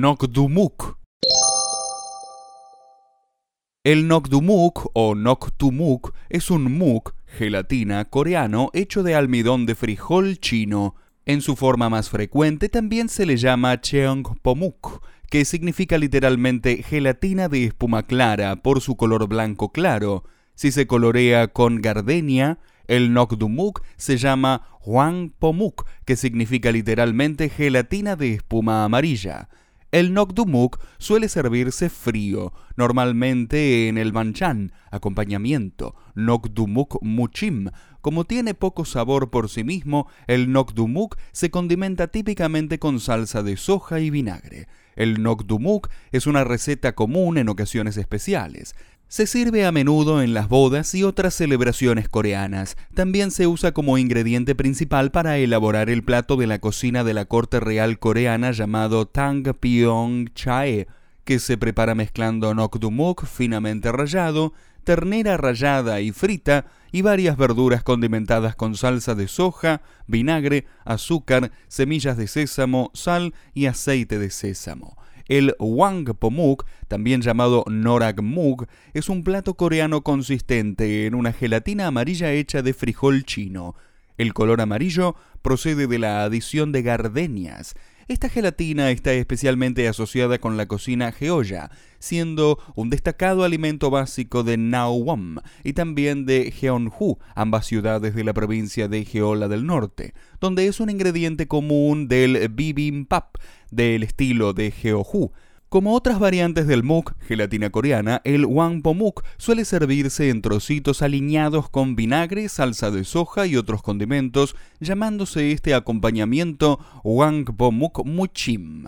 Nokdumuk. El Nokdumuk o Noktumuk es un muk, gelatina coreano hecho de almidón de frijol chino. En su forma más frecuente también se le llama cheongpomuk, que significa literalmente gelatina de espuma clara por su color blanco claro. Si se colorea con gardenia, el Nokdumuk se llama Hwangpomuk, que significa literalmente gelatina de espuma amarilla. El Nokdumuk suele servirse frío, normalmente en el manchan, acompañamiento, Nokdumuk muchim. Como tiene poco sabor por sí mismo, el Nokdumuk se condimenta típicamente con salsa de soja y vinagre. El Nokdumuk es una receta común en ocasiones especiales. Se sirve a menudo en las bodas y otras celebraciones coreanas. También se usa como ingrediente principal para elaborar el plato de la cocina de la corte real coreana llamado Tang Pyong Chae, que se prepara mezclando nokdumuk finamente rallado, ternera rallada y frita y varias verduras condimentadas con salsa de soja, vinagre, azúcar, semillas de sésamo, sal y aceite de sésamo. El wangpomuk, también llamado noragmuk, es un plato coreano consistente en una gelatina amarilla hecha de frijol chino. El color amarillo procede de la adición de gardenias. Esta gelatina está especialmente asociada con la cocina geolla, siendo un destacado alimento básico de Nawam y también de Jeonju, ambas ciudades de la provincia de Jeolla del Norte, donde es un ingrediente común del bibimbap, del estilo de Jeoju. Como otras variantes del muk, gelatina coreana, el wangpomuk suele servirse en trocitos aliñados con vinagre, salsa de soja y otros condimentos, llamándose este acompañamiento wangpomuk muchim.